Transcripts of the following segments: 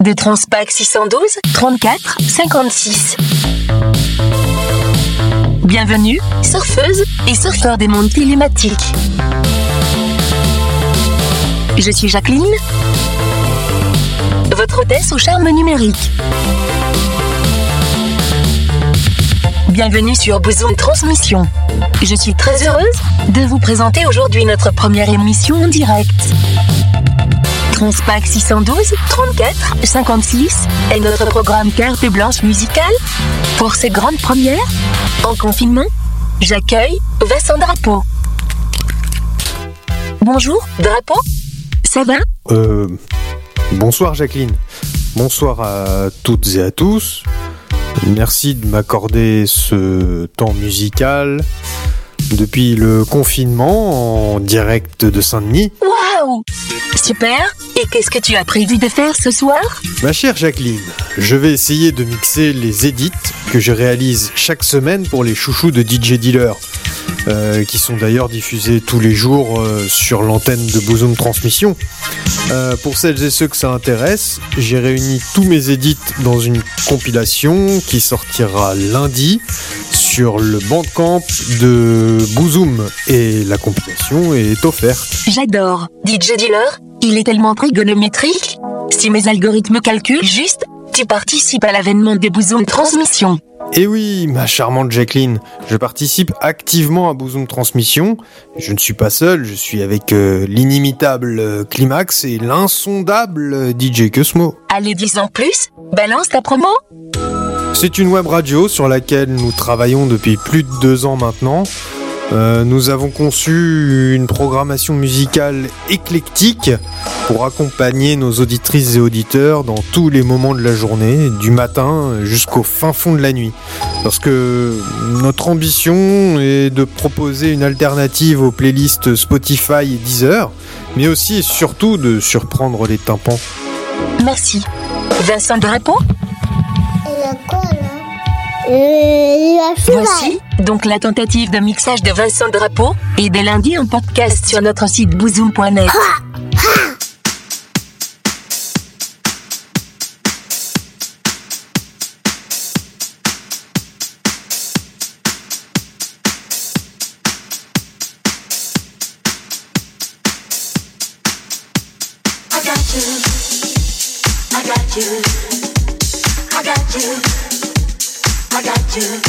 de Transpac 612 34 56. Bienvenue, surfeuse et surfeur des mondes télématiques. Je suis Jacqueline, votre hôtesse au charme numérique. Bienvenue sur Bosom Transmission. Je suis très heureuse de vous présenter aujourd'hui notre première émission en direct. Transpac 612 34 56 est notre programme carte blanche musicale. Pour ces grandes premières, en confinement, j'accueille Vincent Drapeau. Bonjour, Drapeau. Ça va? Euh. Bonsoir Jacqueline. Bonsoir à toutes et à tous. Merci de m'accorder ce temps musical depuis le confinement en direct de Saint-Denis. Waouh! Super! Et qu'est-ce que tu as prévu de faire ce soir? Ma chère Jacqueline, je vais essayer de mixer les edits que je réalise chaque semaine pour les chouchous de DJ Dealer, euh, qui sont d'ailleurs diffusés tous les jours euh, sur l'antenne de Bosom Transmission. Euh, pour celles et ceux que ça intéresse, j'ai réuni tous mes edits dans une compilation qui sortira lundi sur le bandcamp de Bosom et la compilation est offerte. J'adore. DJ Dealer, il est tellement trigonométrique. Si mes algorithmes calculent juste, tu participes à l'avènement de transmission. Et oui, ma charmante Jacqueline, je participe activement à Bosom Transmission. Je ne suis pas seul, je suis avec euh, l'inimitable euh, Climax et l'insondable euh, DJ Cosmo. Allez, dis en plus, balance ta promo. C'est une web radio sur laquelle nous travaillons depuis plus de deux ans maintenant. Euh, nous avons conçu une programmation musicale éclectique pour accompagner nos auditrices et auditeurs dans tous les moments de la journée, du matin jusqu'au fin fond de la nuit. Parce que notre ambition est de proposer une alternative aux playlists Spotify et Deezer, mais aussi et surtout de surprendre les tympans. Merci. Vincent Drapeau, voici donc la tentative de mixage de Vincent Drapeau, et dès lundi en podcast sur notre site bouzoom.net. I got you. I got you. I got you.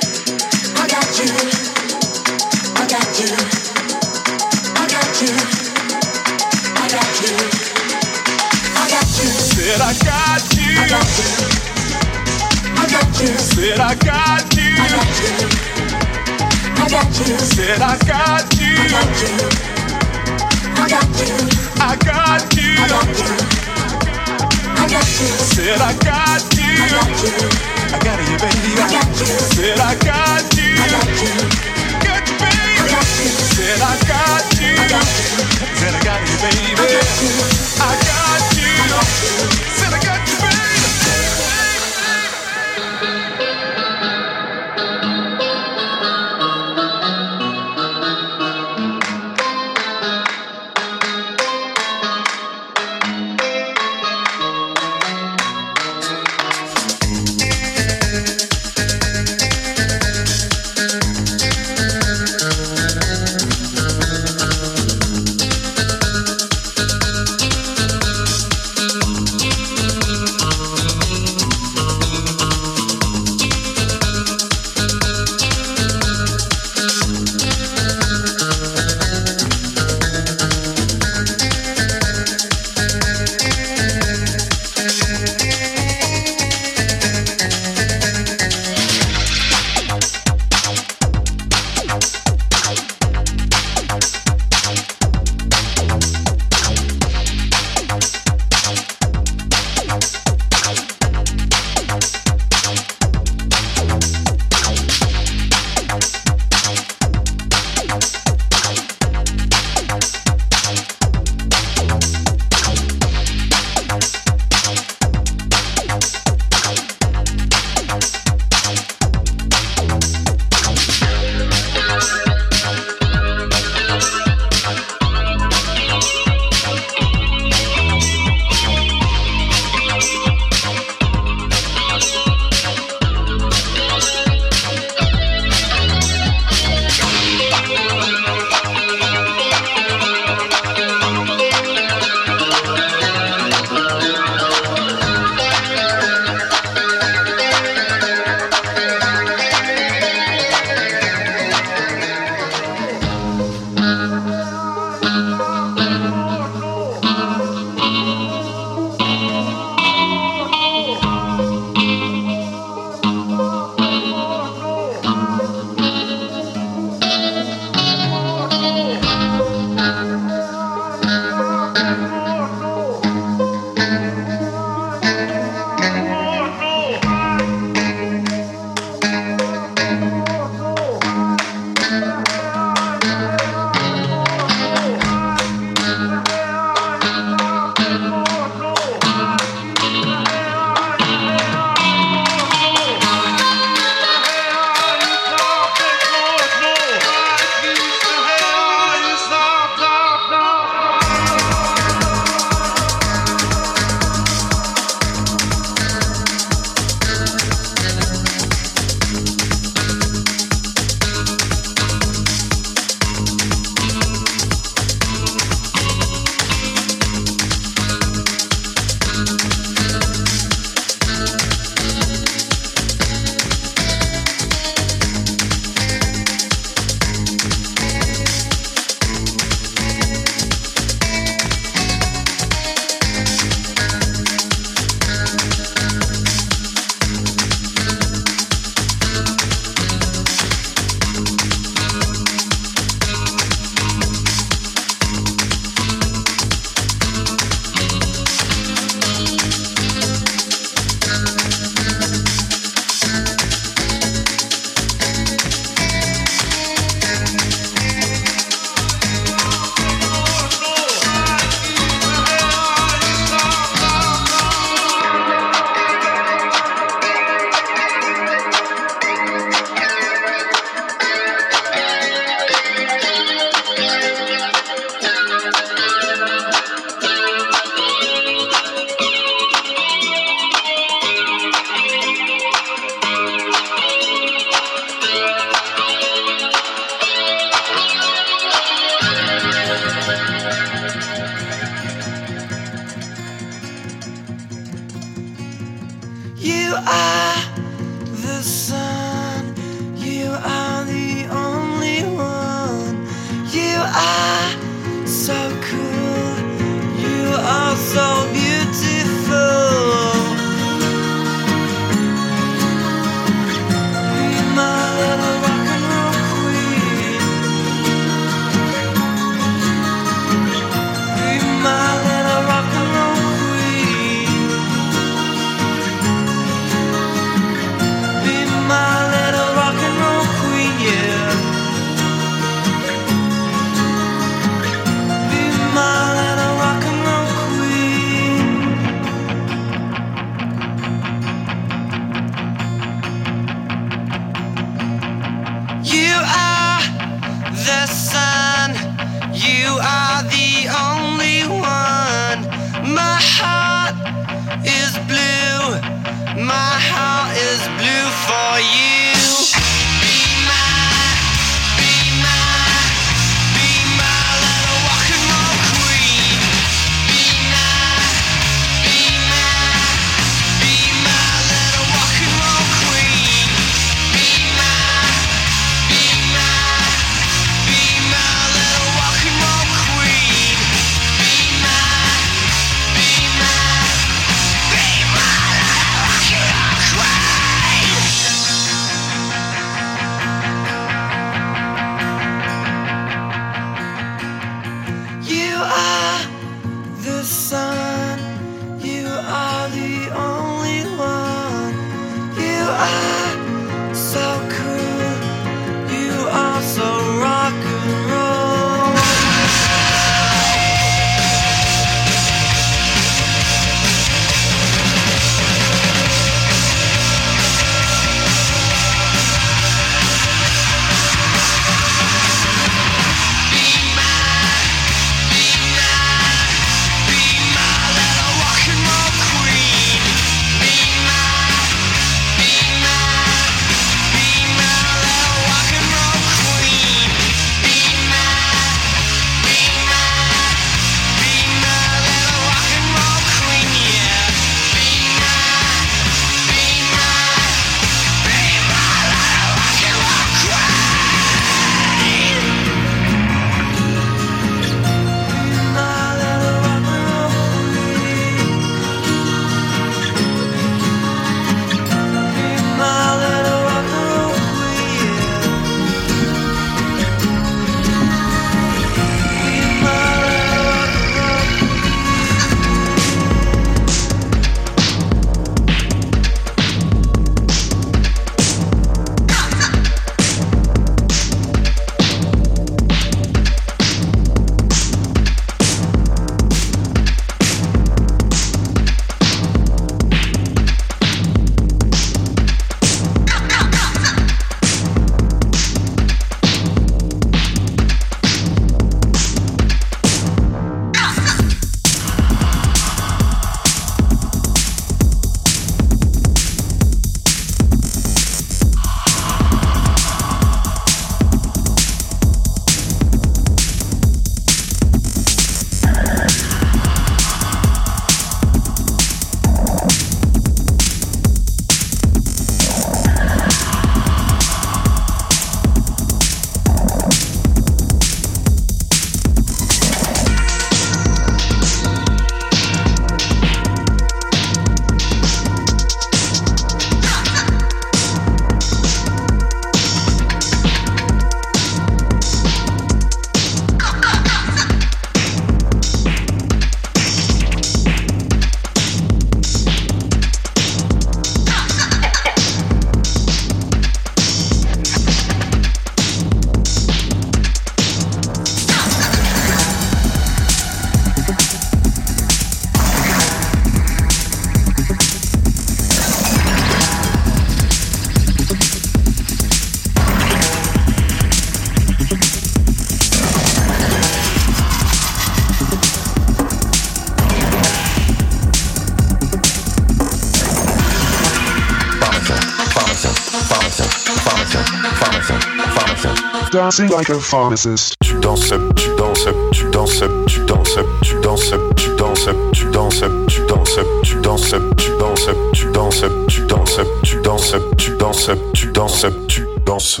Dancing like a pharmacist. Tu danses, tu danses, tu danses, tu danses, tu danses, tu danses, tu danses, tu danses, tu danses, tu danses, tu danses, tu danses, tu danses, tu danses, tu danses, tu danses.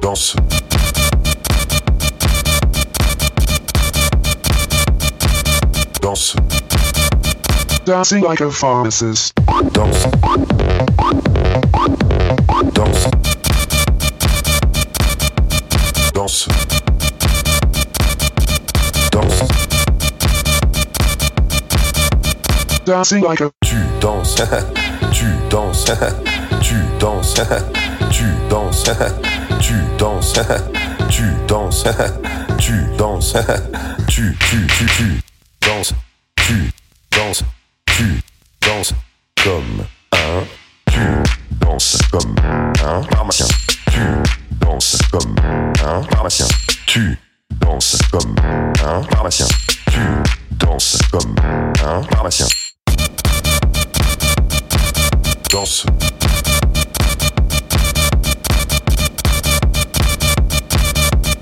Danse. Danse, Dancing like a pharmacist. danse. Dancing like a Tu danses, tu danses, tu danses, tu danses, tu danses, tu danses, tu danses, tu, tu, tu, tu danses, tu danses, tu danses comme un, tu danses. comme un. Pharmacien. Tu danses comme un. Pharmacien. Tu danses comme un. Pharmacien. Tu danses comme un. Pharmacien. Danse.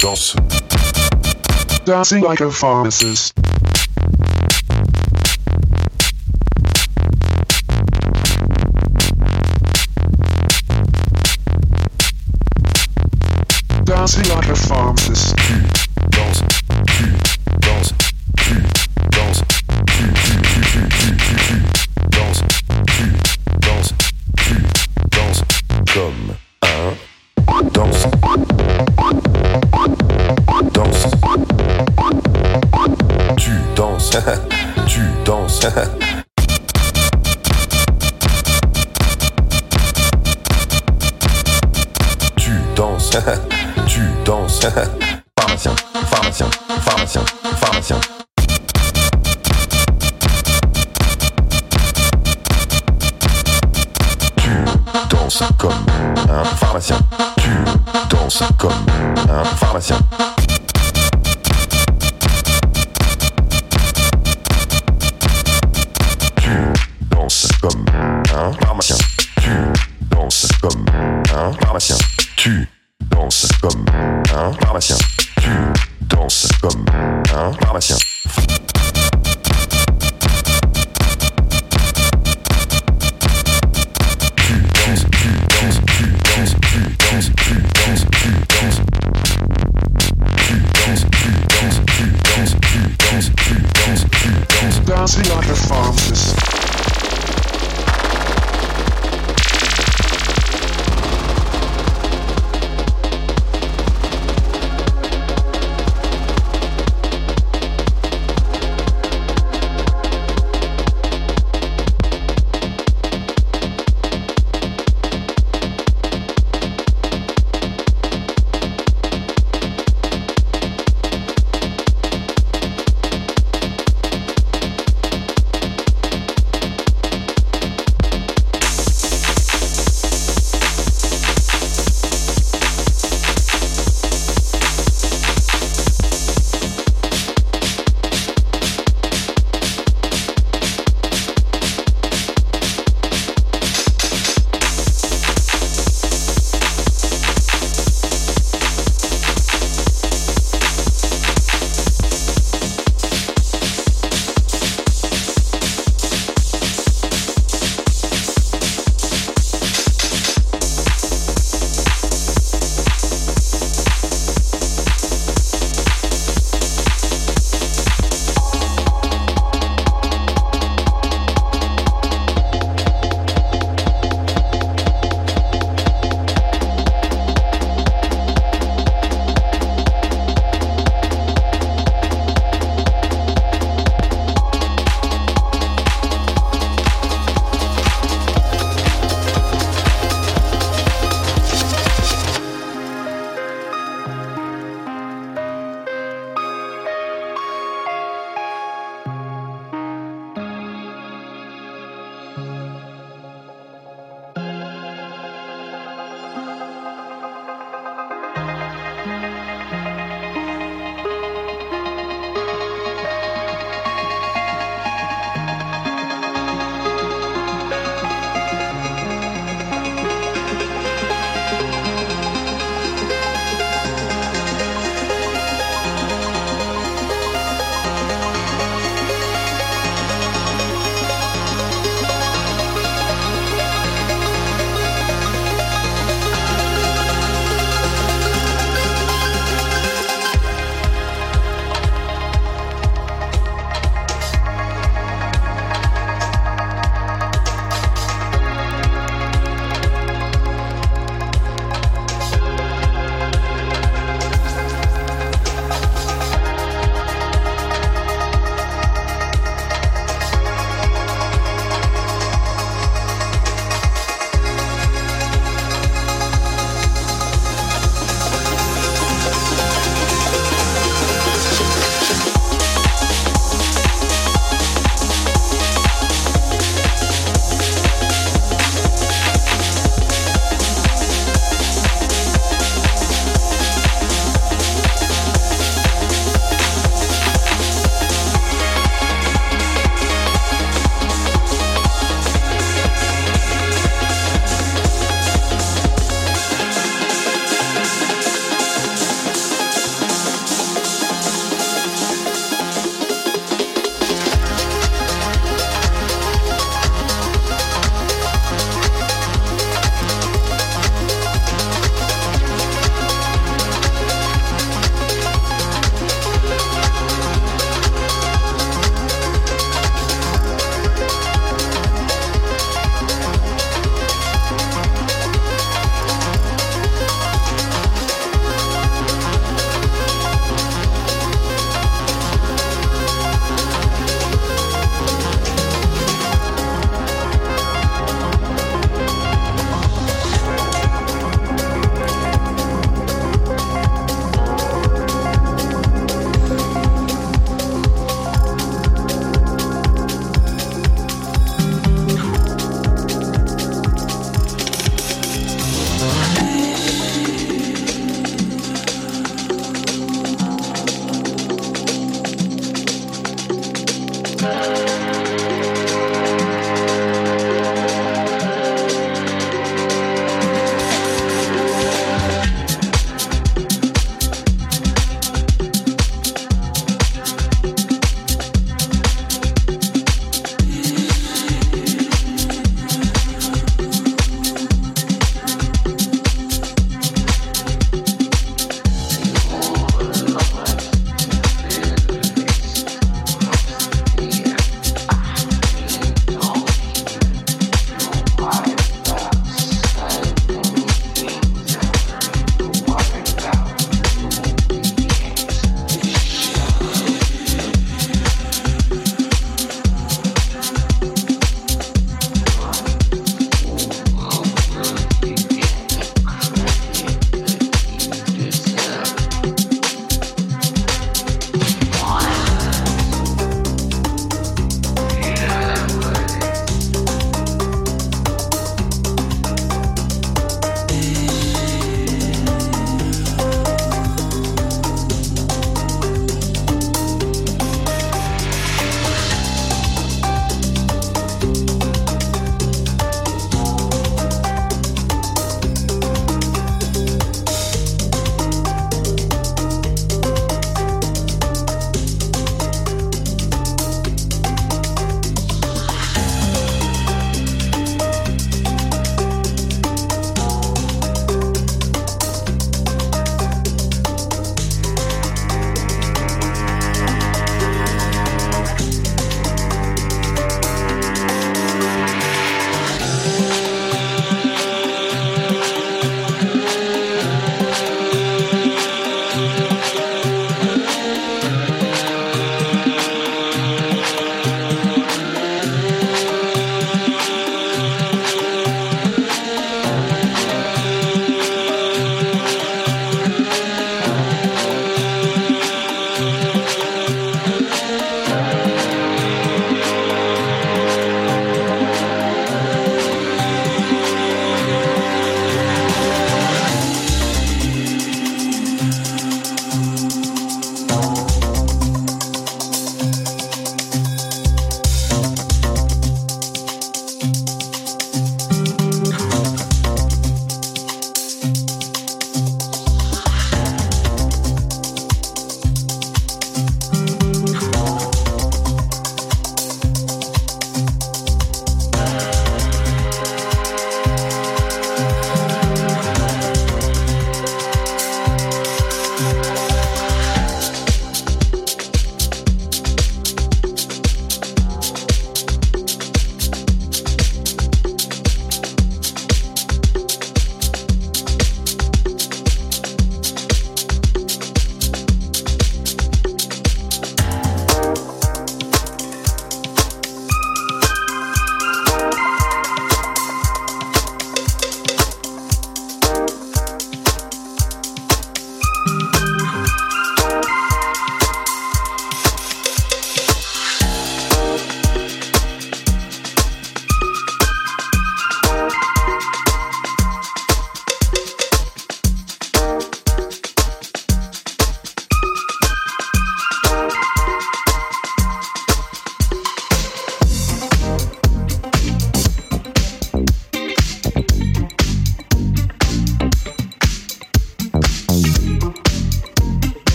Danse. Dancing like a pharmacist. Dancing like a pharmacist. danse, tu danses, tu danses, tu danses comme un danse. Danse. Tu danses, tu danses. Tu danses, tu danses. Pharmacien, pharmacien, pharmacien, pharmacien. Comme un pharmacien. Tu danses comme un pharmacien. Tu danses comme un pharmacien. Tu danses comme un pharmacien. Tu danses comme un pharmacien. Tu danses comme un pharmacien.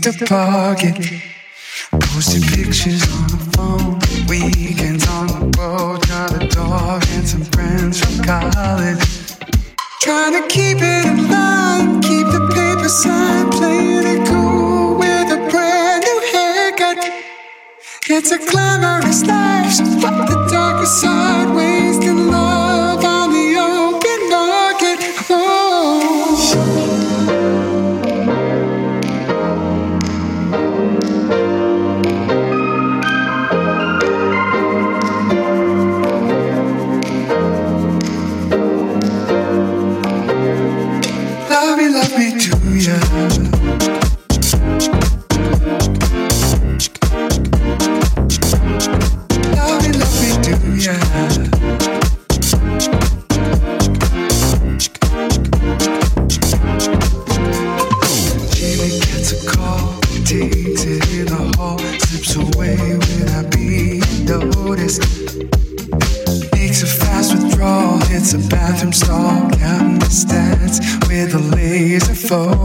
The pocket. posting pictures on the phone, weekends on the boat, got a dog and some friends from college. Trying to keep it in line, keep the paper side, playing it cool with a brand new haircut. It's a glamorous life, so fuck the darker side.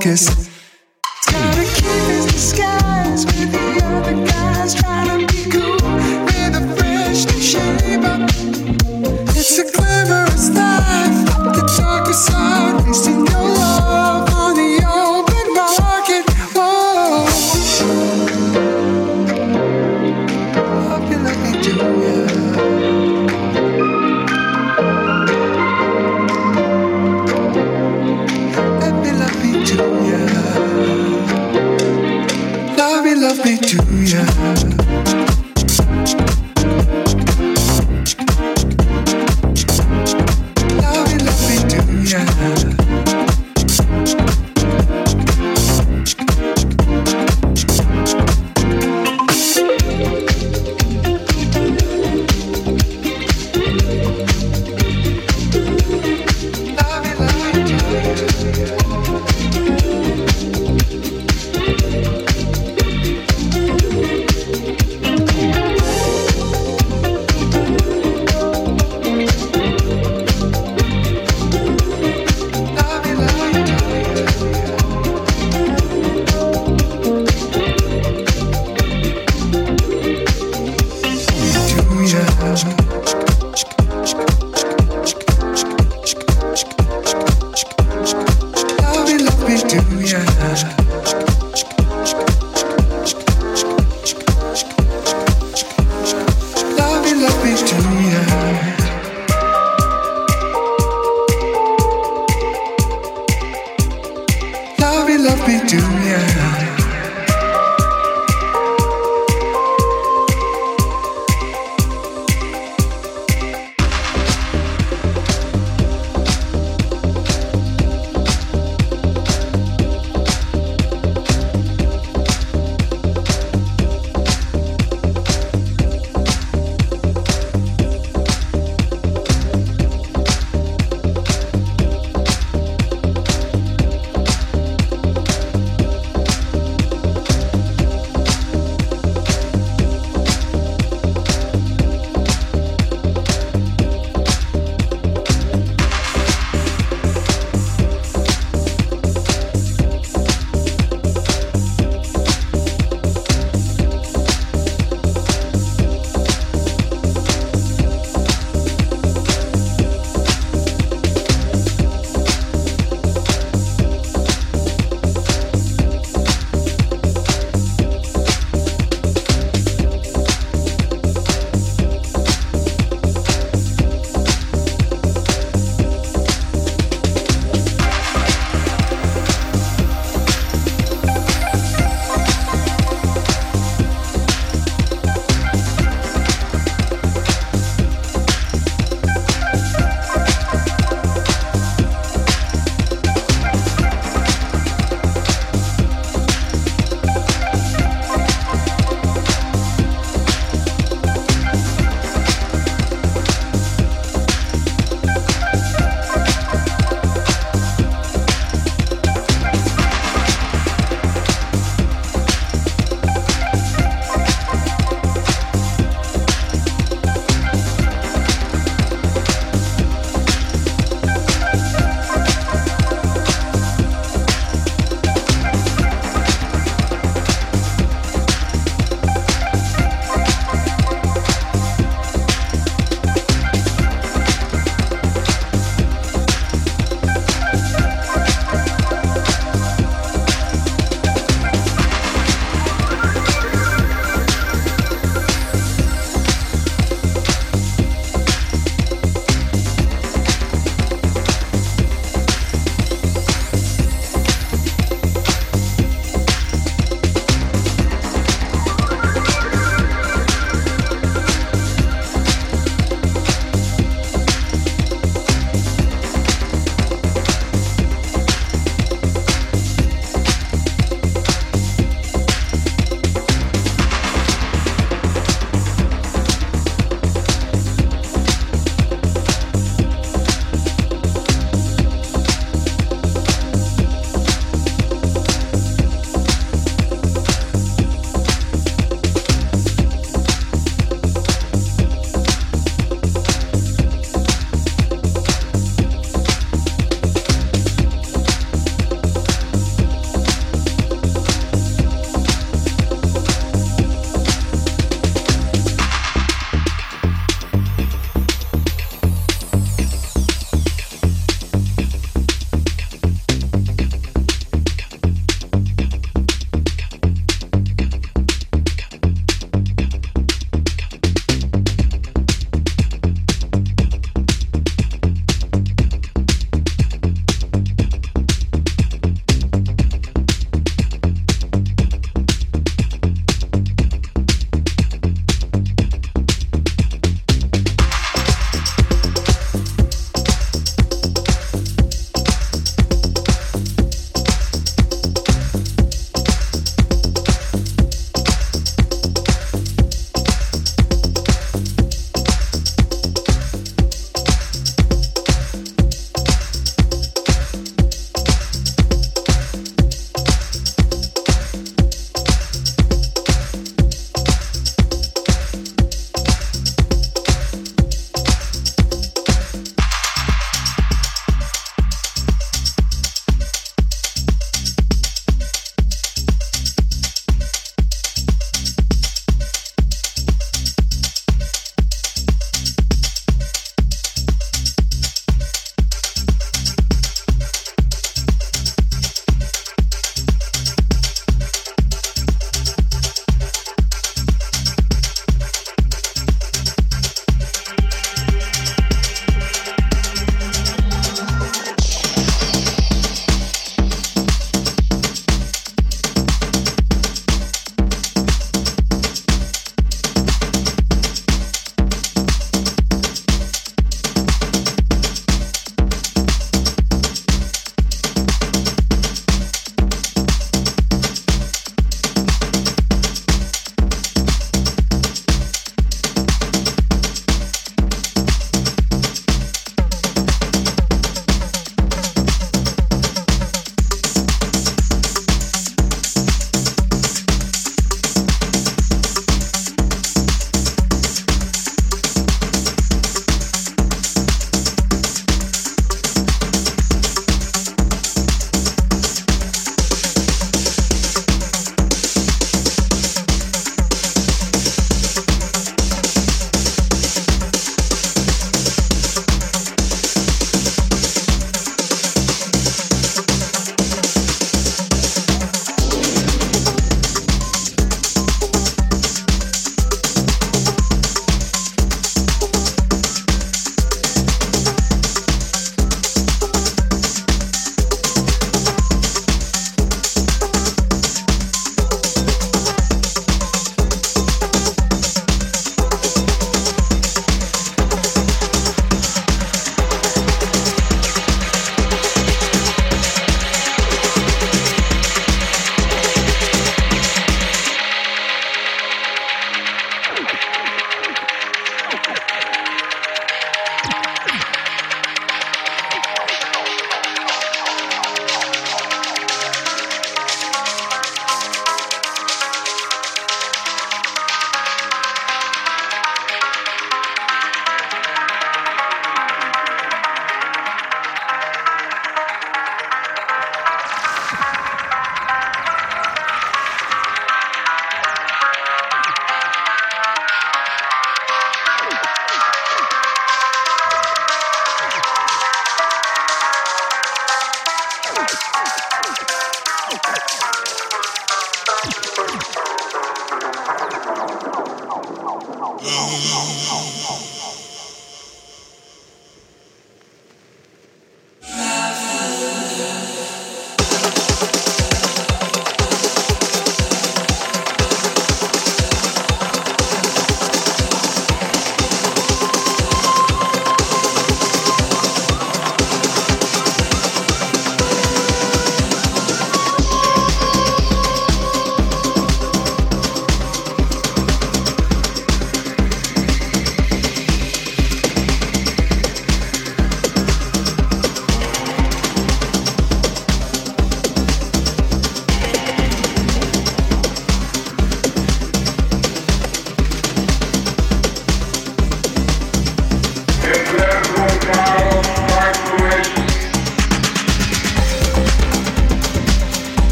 Kiss.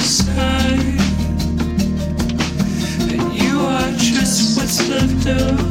Side. And you are just what's left of.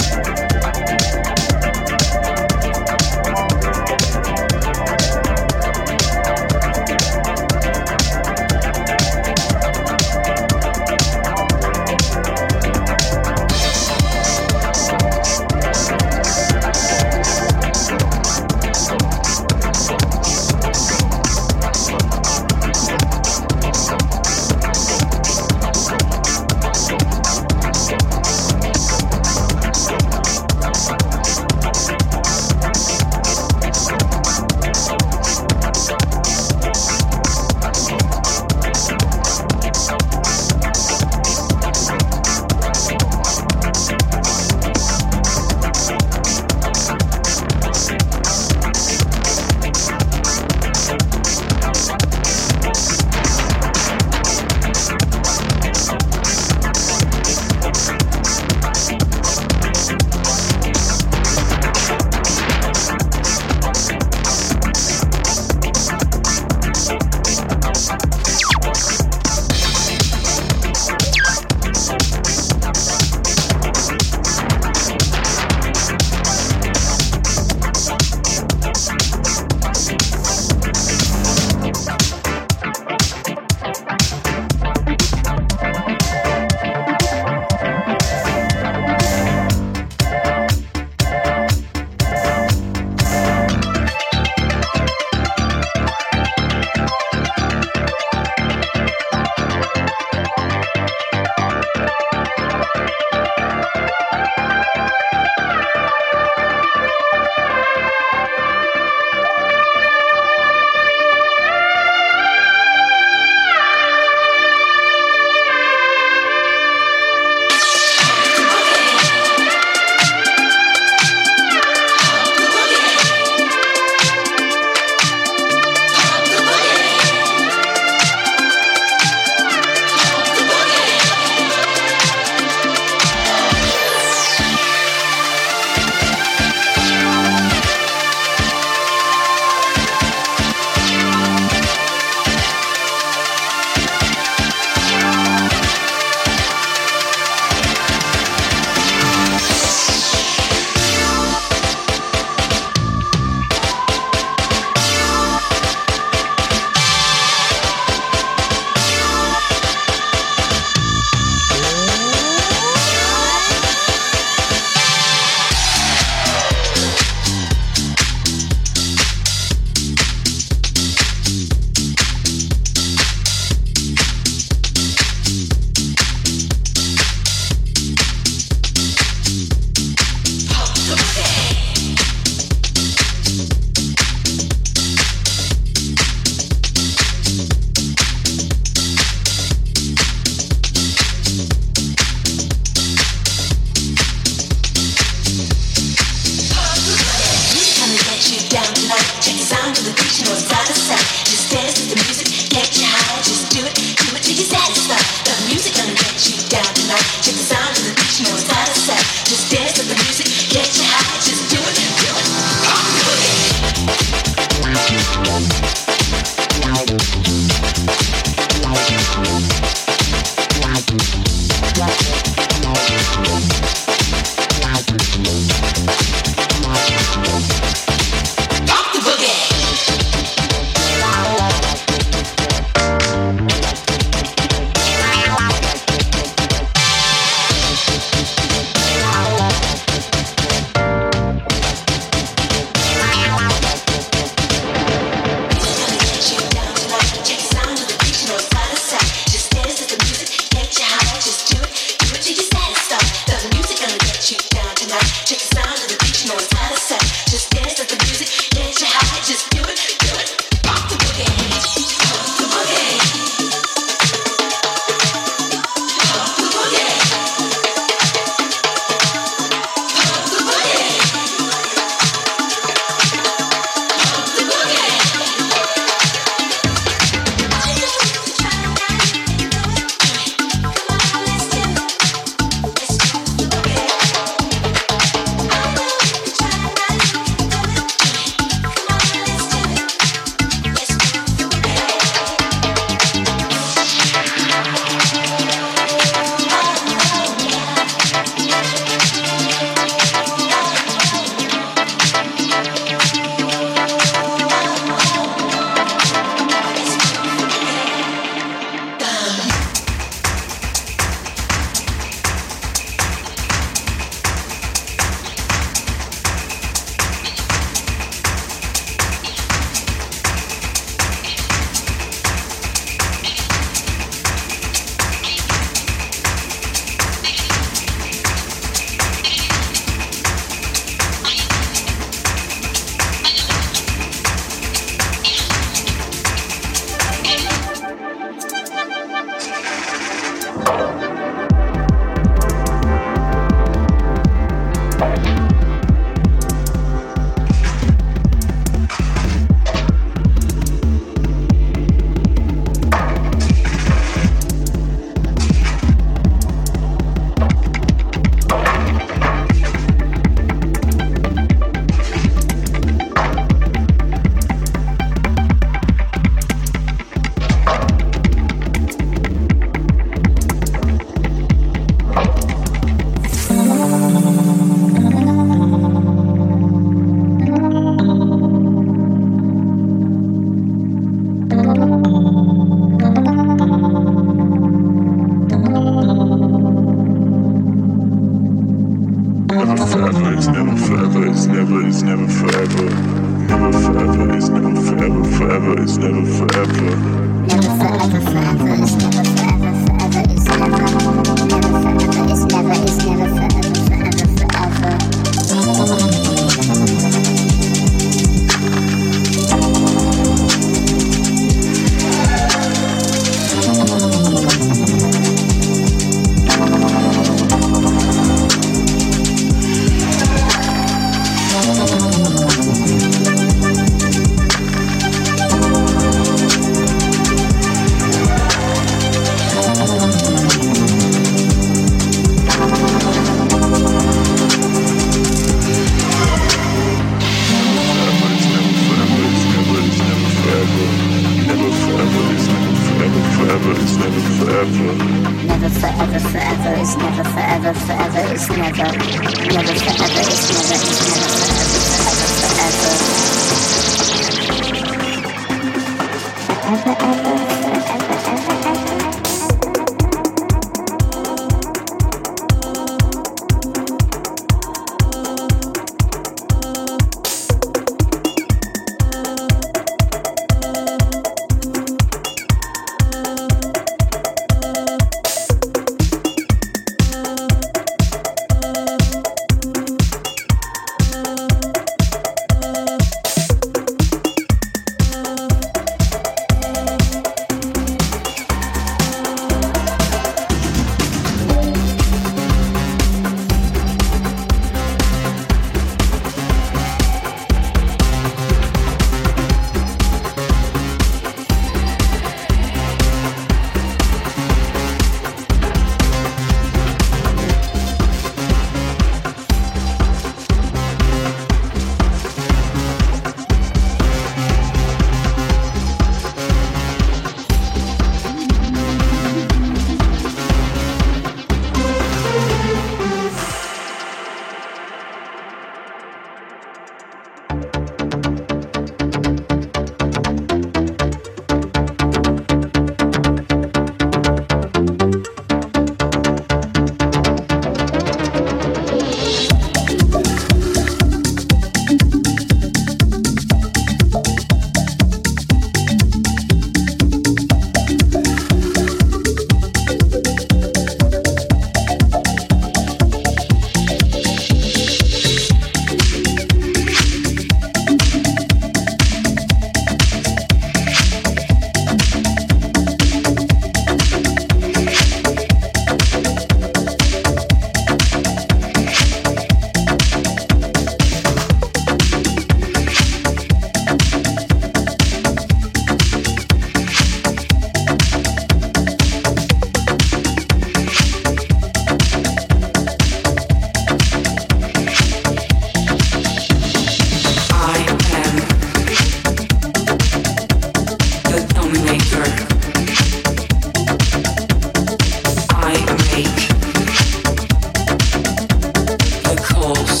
The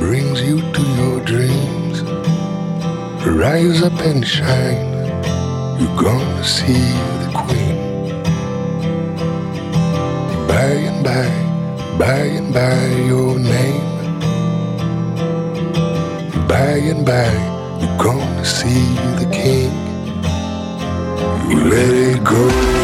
brings you to your dreams. Rise up and shine. You're gonna see the queen. By and by, by and by, your name. By and by, you're gonna see the king. You let it go.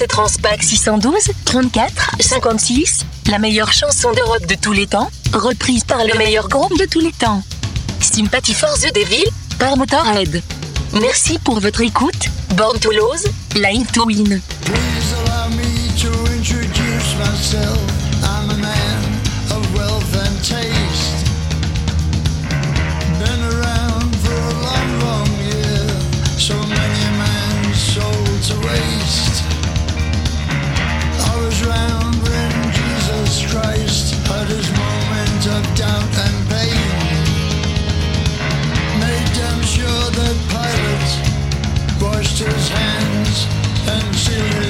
Ce Transpac 612, 34, 56, la meilleure chanson de rock de tous les temps, reprise par le meilleur groupe de tous les temps. Sympathy for the Devil, par Motorhead. Merci pour votre écoute. Born to Lose, Line to Win. Please allow me to introduce myself. hands and feel